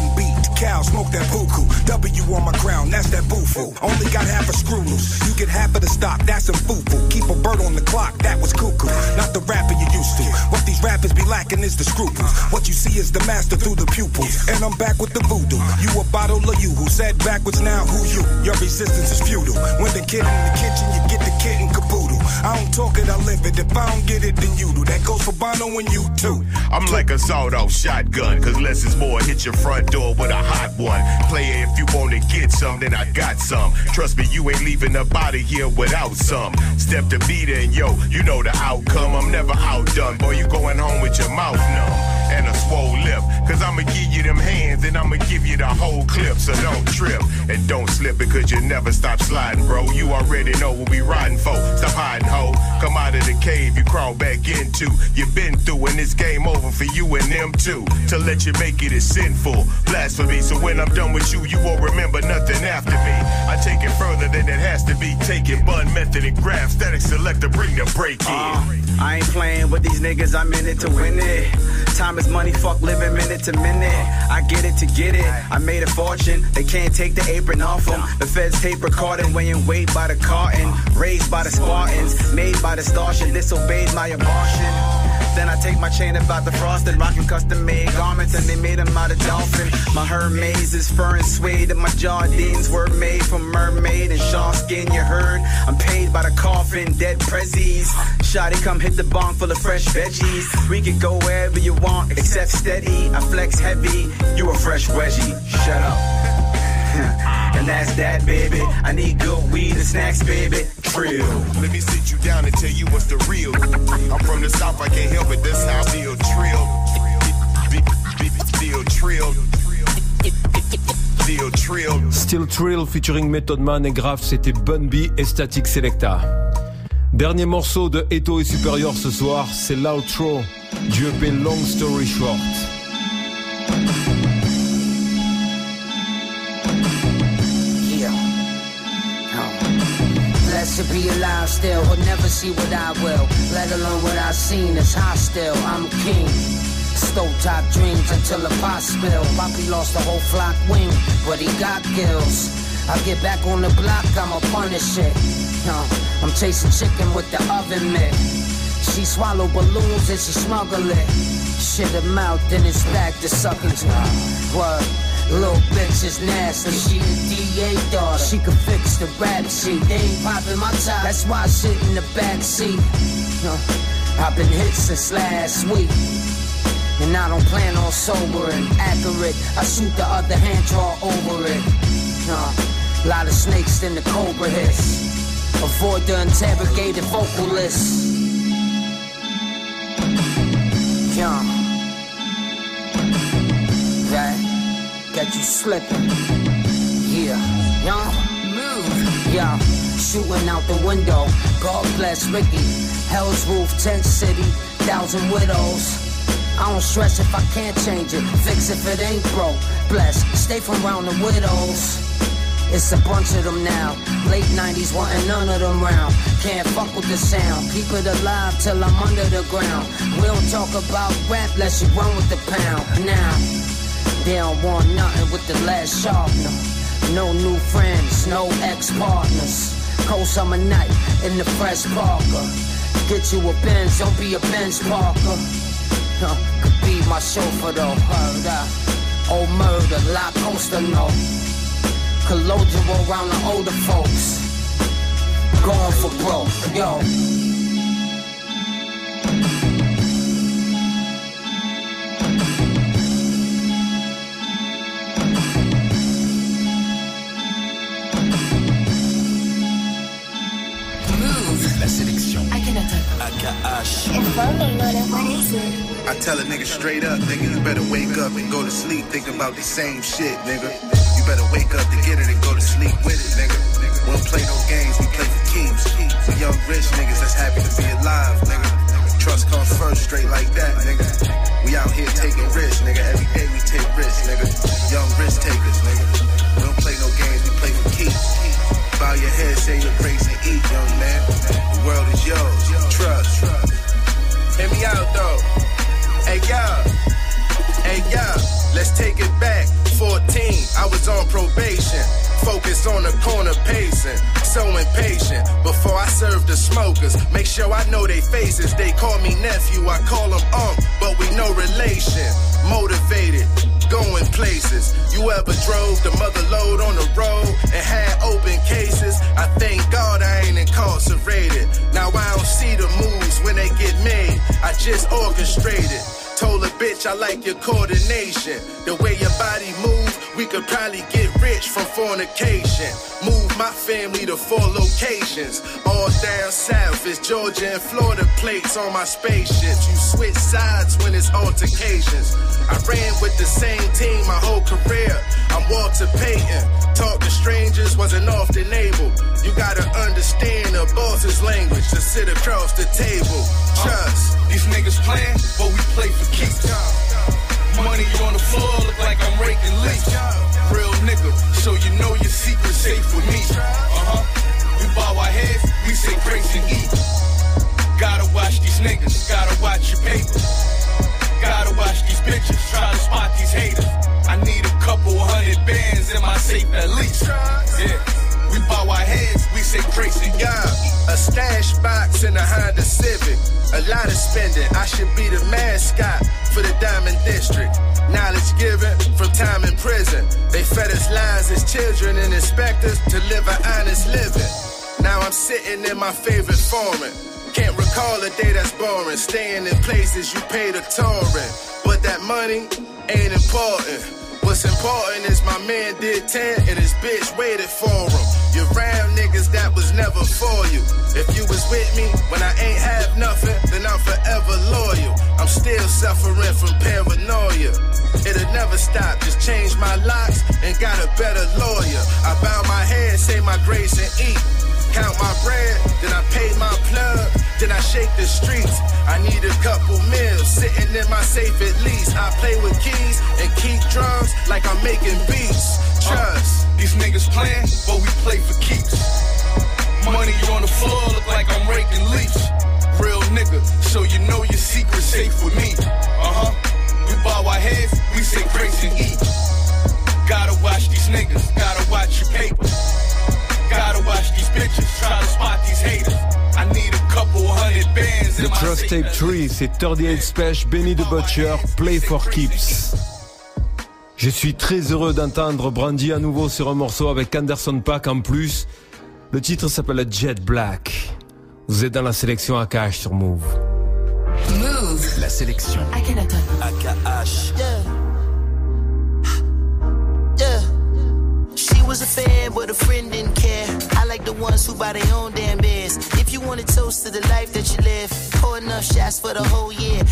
cow, smoke that buku. W on my crown, that's that boo-foo. Only got half a screw loose. You get half of the stock, that's some foo-foo. Keep a bird on the clock, that was cuckoo. Not the rapper you used to. What these rappers be lacking is the scruples. What you see is the master through the pupils. And I'm back with the voodoo. You a bottle of you who said backwards now who you? Your resistance is futile. When the kid in the kitchen, you get the caboodle. I don't talk it, I live it. If I don't get it, then you do. That goes for Bono and you too. I'm like a sawed-off shotgun, cause less is more. Hit your front door with a hot one. Play it if you wanna get some, then I got some. Trust me, you ain't leaving out of here without some. Step to beat and yo, you know the outcome. I'm never outdone. Boy, you going home with your mouth numb. And a swole lip. Cause I'ma give you them hands and I'ma give you the whole clip. So don't trip and don't slip because you never stop sliding, bro. You already know what we riding for. Stop hiding, ho. Come out of the cave you crawl back into. You've been through and it's game over for you and them too. To let you make it is sinful, blasphemy. So when I'm done with you, you won't remember nothing after me. I take it further than it has to be taken. Bun method and Grafh, Statik Selektah, bring the break in. Uh, I ain't playing with these niggas, I'm in it to win it. Time is money, fuck living minute to minute. I get it to get it. I made a fortune, they can't take the apron off them. The feds tape recording, weighing weight by the carton. Raised by the Spartans, made by the Starship, disobeyed my abortion. Then I take my chain about the frosted, rocking custom made garments, and they made them out of dolphin. My Hermes is fur and suede, and my Jardines were made from mermaid and shark skin. You heard? I'm paid by the coffin, dead prezzies. Shotty, come hit the bong full of fresh veggies. We could go wherever you want, except steady. I flex heavy, you a fresh wedgie. Shut up. and that's that, baby. I need good weed and snacks, baby. Trill. Let me sit you down and tell you what's the real. I'm from the south, I can't help it. That's how I feel trill. Feel trill. Feel trill. Still Trill featuring Method Man et Graf, c'était Bun B et Static Selecta. Dernier morceau de Eto et Supérieur ce soir, c'est l'outro EP Long Story Short. Yeah. Blessed be alive still, will never see what I will. Let alone what I've seen is hostile. I'm king. Stove top dreams until the pot spill. Poppy lost the whole flock wing, but he got gills. I get back on the block, I'ma punish it. Uh, I'm chasing chicken with the oven mitt. She swallow balloons and she smuggle it. Shit her mouth, then it's back to to What? Little bitch is nasty. She the DA daughter. She can fix the rap sheet. They ain't popping my top. That's why I sit in the back seat. Uh, I've been hit since last week. And I don't plan on sobering. Accurate. I shoot the other hand, draw over it. Uh, lot of snakes in the cobra hiss. Avoid the interrogated vocalist. Yeah. Right? Got you slipping. Yeah. Yeah. Move. Yeah. Shooting out the window. God bless Ricky. Hell's roof, tent city, thousand widows. I don't stress if I can't change it. Fix if it ain't broke. Bless. Stay from round the widows. It's a bunch of them now. Late 90s wanting none of them round. Can't fuck with the sound. Keep it alive till I'm under the ground. We don't talk about rap unless you run with the pound. Now, they don't want nothing with the last sharpener. No new friends, no ex-partners. Cold summer night in the fresh Parker. Get you a Benz, don't be a Benz Parker. Huh, could be my chauffeur though, heard uh, Old murder, La Costa, no. Colloquial around the older folks. Going for broke, yo. Move. La sélection. AKH. I tell a nigga straight up, nigga, you better wake up and go to sleep thinking about the same shit, nigga. Better wake up to get it and go to sleep with it, nigga. We don't play no games, we play for keeps. We young rich niggas that's happy to be alive, nigga. Trust comes first, straight like that, nigga. We out here taking risks, nigga. Every day we take risks, nigga. Young risk takers, nigga. We don't play no games, we play for keeps. Bow your head, say your grace and eat, young man. The world is yours. Trust. Hear me out though. Hey y'all. Hey y'all. Let's take it back. 14, I was on probation. Focus on the corner pacing. So impatient. Before I serve the smokers, make sure I know they faces. They call me nephew, I call them ump, but we no relation. Motivated, going places. You ever drove the mother load on the road and had open cases? I thank God I ain't incarcerated. Now I don't see the moves when they get made. I just orchestrated. Told a bitch I like your coordination. The way your body move, we could probably get rich from fornication. Move my family to four locations. All down south, is Georgia and Florida plates on my spaceships. You switch sides when it's altercations. I ran with the same team my whole career. I'm Walter Payton. Talk to strangers wasn't often able. You gotta understand a boss's language to sit across the table. Trust. Uh, these niggas playing, but we play for keeps. Money on the floor, look like I'm raking leaves. Real nigga, so you know your secret safe with me. Uh huh. We bow our heads, we say grace and eat. Gotta watch these niggas, gotta watch your paper. Gotta watch these bitches, try to spot these haters. I need a couple hundred bands in my safe at least. Yeah. We bow our heads, we say and yeah. A stash box in a Honda Civic. A lot of spending. I should be the mascot for the Diamond District. Knowledge given from time in prison. They fed us lies as children and inspectors to live an honest living. Now I'm sitting in my favorite foreign. Can't recall a day that's boring. Staying in places you paid a touring. But that money ain't important. What's important is my man did 10 and his bitch waited for him. You round niggas that was never for you. If you was with me when I ain't have nothing, then I'm forever loyal. I'm still suffering from paranoia. It'll never stop, just change my locks and got a better lawyer. I bow my head, say my grace and eat. Count my bread, then I pay my plug, then I shake the streets. I need a couple meals sitting in my safe at least. I play with keys and keep drums like I'm making beats. Trust. Uh, these niggas playing, but we play for keeps. Money on the floor, look like I'm raking leaves. Real nigga, so you know your secret safe with me. Uh huh. We bow our heads, we say grace and eat. Gotta watch these niggas, gotta watch your paper. Gotta watch these bitches, try to spot these haters. I need a couple hundred bands The Trust Tape Tree, c'est 38 Special, Benny the Butcher, Play for Keeps. Je suis très heureux d'entendre Brandy à nouveau sur un morceau avec Anderson Pack en plus. Le titre s'appelle Jet Black. Vous êtes dans la sélection AKH sur Move. Move. La sélection. AKH. Yeah. Was a fan, but a friend didn't care. I like the ones who buy their own damn beers. If you want to toast to the life that you live, pour enough shots for the whole year.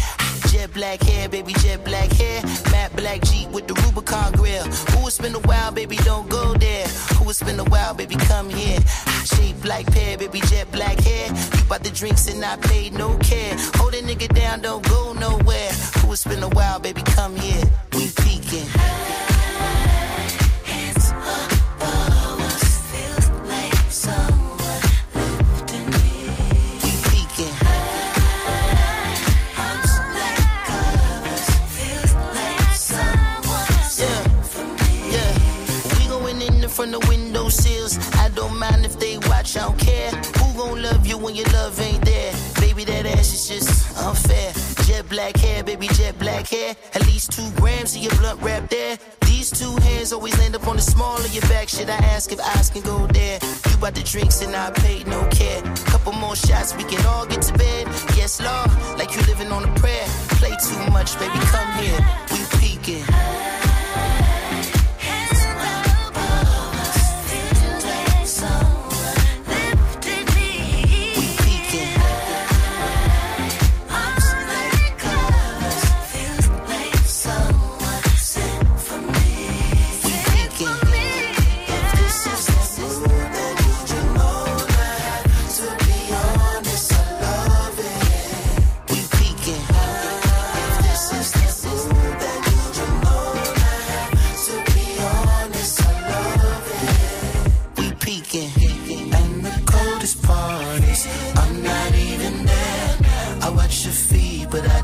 Jet black hair, baby, jet black hair. Matte black Jeep with the Rubicon grill. Who would spend a while, baby, don't go there. Who would spend a while, baby, come here. Shape like pear, baby, jet black hair. You bought the drinks and I paid no care. Hold a nigga down, don't go nowhere. Who would spend a while, baby, come here. We peeking. From the window sills. I don't mind if they watch, I don't care. Who gon' love you when your love ain't there? Baby, that ass is just unfair. Jet black hair, baby, jet black hair. At least two grams of your blunt wrap there. These two hands always land up on the small of your back. Should I ask if eyes can go there? You bought the drinks and I paid no care. Couple more shots, we can all get to bed. Yes, Lord, like you living on a prayer. Play too much, baby, come here. We peeking.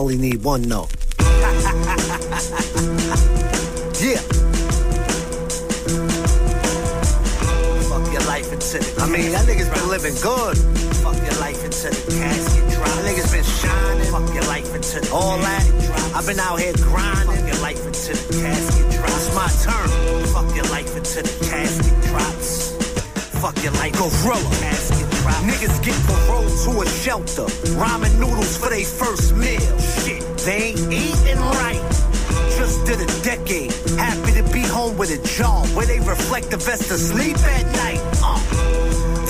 only need one no. yeah. Fuck your life into the I mean, that niggas been living good. Fuck your life into the casket drop. That niggas been shining. Fuck your life into the all that. I've been out here grinding. Fuck your life into the casket drops. It's my turn. Fuck your life into the casket drops. Fuck your life, gorilla. Casket drop. Niggas get paroled to a shelter. Ramen noodles for their first meal. Shit, they ain't eating right. Just did a decade. Happy to be home with a job where they reflect the best of sleep at night. Uh.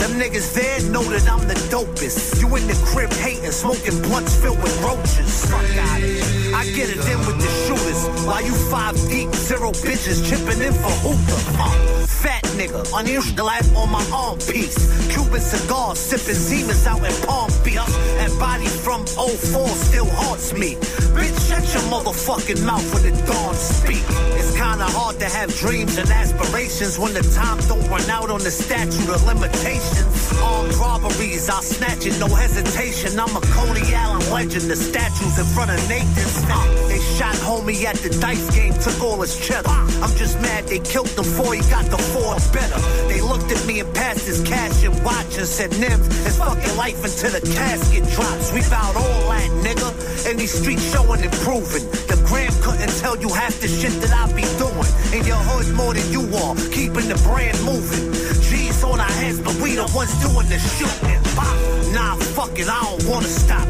Them niggas there know that I'm the dopest. You in the crib hating, smoking blunts filled with roaches. Fuck out here. I get it in with the shooters. While you five deep, zero bitches chipping in for hookah. Uh, fat nigga, unusual life on my arm piece. Cuban cigars, sipping Siemens out in Palm Beach. And body from 04 still haunts me. Bitch, shut your motherfucking mouth when the dawn speak. It's kinda hard to have dreams and aspirations when the time don't run out on the statute of limitations. Armed robberies, I'll snatch it, no hesitation. I'm a Coney Island legend. The statues in front of Nathan's. Uh, they shot homie at the dice game, took all his cheddar. I'm just mad they killed him before he got the Ford better. They looked at me and passed his cash and watch and said, it's fucking life until the casket drops. We found all that, nigga. And these streets showing and proving. The gram couldn't tell you half the shit that I be doing. In your hood more than you are, keeping the brand moving. G's on our heads, but we the ones doing the shooting. Nah, fuck it, I don't wanna stop.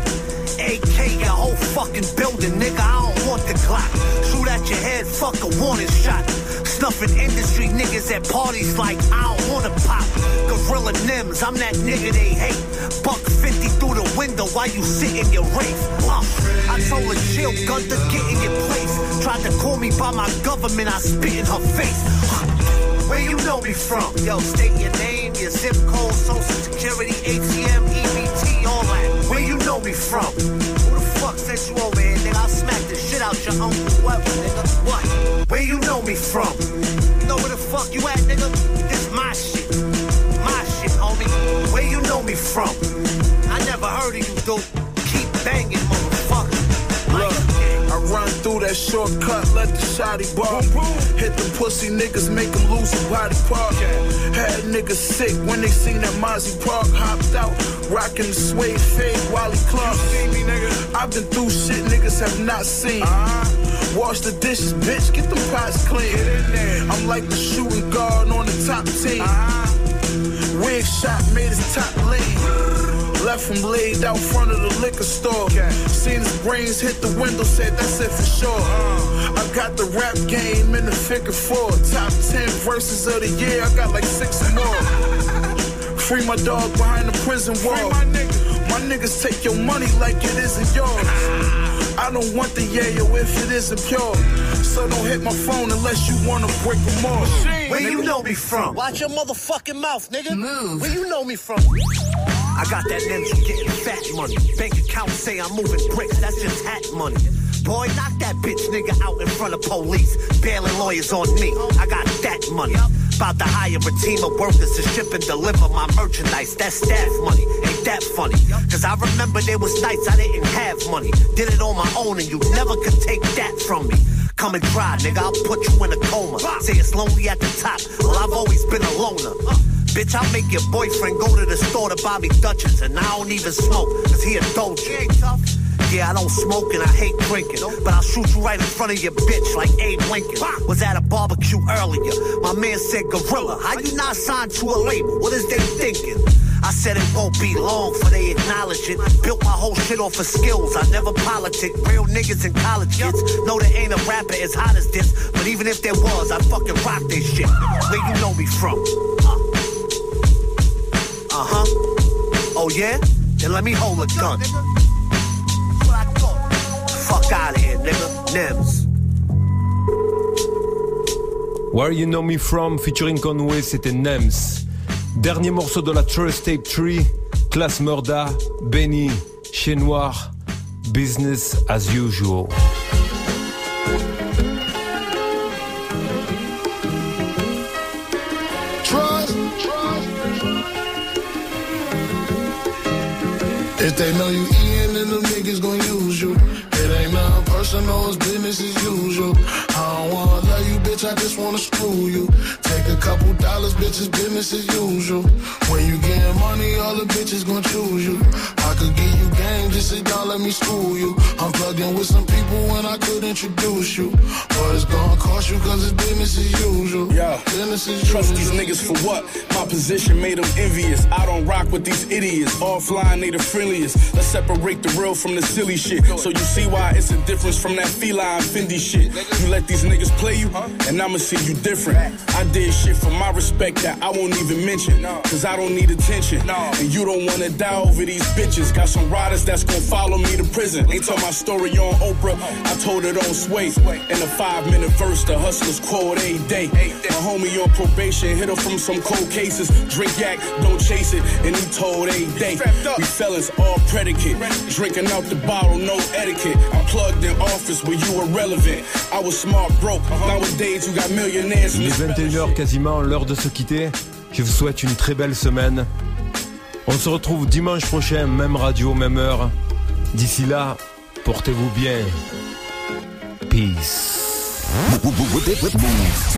AK your whole fucking building, nigga. I don't want the clock. Shoot at your head, fuck a warning shot. Snuffing industry niggas at parties like I don't wanna pop. Gorilla Nems, I'm that nigga they hate. Buck 50 through the window while you sit in your race. Uh, I told a chill, gun to get in your place. Tried to call me by my government, I spit in her face. Where you know me from? Yo, state your name, your zip code, social security, ATM, EBT, all that. Where you know me from? Fuck over here, nigga? I'll smack the shit out your uncle, whoever, nigga. What? Where you know me from? You know where the fuck you at, nigga? This my shit. My shit, homie. Where you know me from? I never heard of you, dude. Keep banging, motherfucker. Look, I run through that shortcut, let the shotty bar. Hit the pussy niggas, make them lose a body part. Niggas sick when they seen that Mozzie Park. Hopped out, rocking the suede fade, Wally Clark. I've been through shit niggas have not seen. Wash the dishes, bitch, get the pots clean. I'm like the shooting guard on the top team. Wig shot made his top lean. Left him laid out front of the liquor store. Seen his brains hit the window, said that's it for sure. I got the rap game in the figure four. Top 10 verses of the year, I got like six more. Free my dog behind the prison wall. My niggas take your money like it isn't yours. I don't want the yayo if it isn't pure. So don't hit my phone unless you wanna break them off. Where you know me from? Watch your motherfucking mouth, nigga. Move. Where you know me from? I got that ninja getting fat money. Bank account say I'm moving bricks, that's just hat money. Boy, knock that bitch nigga out in front of police. Bailing lawyers on me. I got that money. About to hire a team of workers to ship and deliver my merchandise. That's staff money. Ain't that funny? Cause I remember there was nights I didn't have money. Did it on my own and you never could take that from me. Come and cry, nigga. I'll put you in a coma. Say it's lonely at the top. Well, I've always been a loner. Bitch, I'll make your boyfriend go to the store to buy me Dutchess, and I don't even smoke, cause he indulgent. Yeah, I don't smoke and I hate drinking, but I'll shoot you right in front of your bitch like Abe Lincoln. Was at a barbecue earlier. My man said, Gorilla, how you not signed to a label? What is they thinking? I said it won't be long for they acknowledge it. Built my whole shit off of skills. I never politic. Real niggas and college kids know there ain't a rapper as hot as this. But even if there was, I'd fucking rock this shit. Where you know me from? Uh huh. Oh yeah? Then let me hold a gun. Fuck out of here, nigga. Nims. Where You Know Me From featuring Conway, c'était Nems. Dernier morceau de la Trust Tape Tree, Class Murda, Benny, Chez Noir, Business as Usual. If they know you eating, then them niggas gon' use you. It ain't nothing personal, it's business as usual. I don't wanna love you, bitch, I just wanna screw you. Take a couple dollars, bitch, it's business as usual. When you getting money, all the bitches gon' choose you. I could give you game, just sit down, let me school you. I'm plugged in with some people when I could introduce you. But it's gonna cost you cause it's business as usual. Yeah. Business as Trust usual. these niggas for what? My position made them envious. I don't rock with these idiots. Offline, they the friendliest. Let's separate the real from the silly shit. So you see why it's a difference from that feline Fendi shit. You let these niggas play you, and I'ma see you different. I did shit for my respect that I won't even mention. Cause I don't need attention. And you don't wanna die over these bitches. Got some riders that's gonna follow me to prison. Ain't told my story on Oprah. I told it on Sway. In a five minute verse, the hustlers quote a day. My homie on probation hit her from some cold cases. Drink yak, don't chase it. And he told a day. We felons all predicate. Drinking out the bottle, no etiquette. I'm plugged in office where you irrelevant. I was smart broke. Uh-huh. Nowadays you got millionaires. Il est 21h quasiment, l'heure de se quitter. Je vous souhaite une très belle semaine. On se retrouve dimanche prochain, même radio, même heure. D'ici là, portez-vous bien. Peace.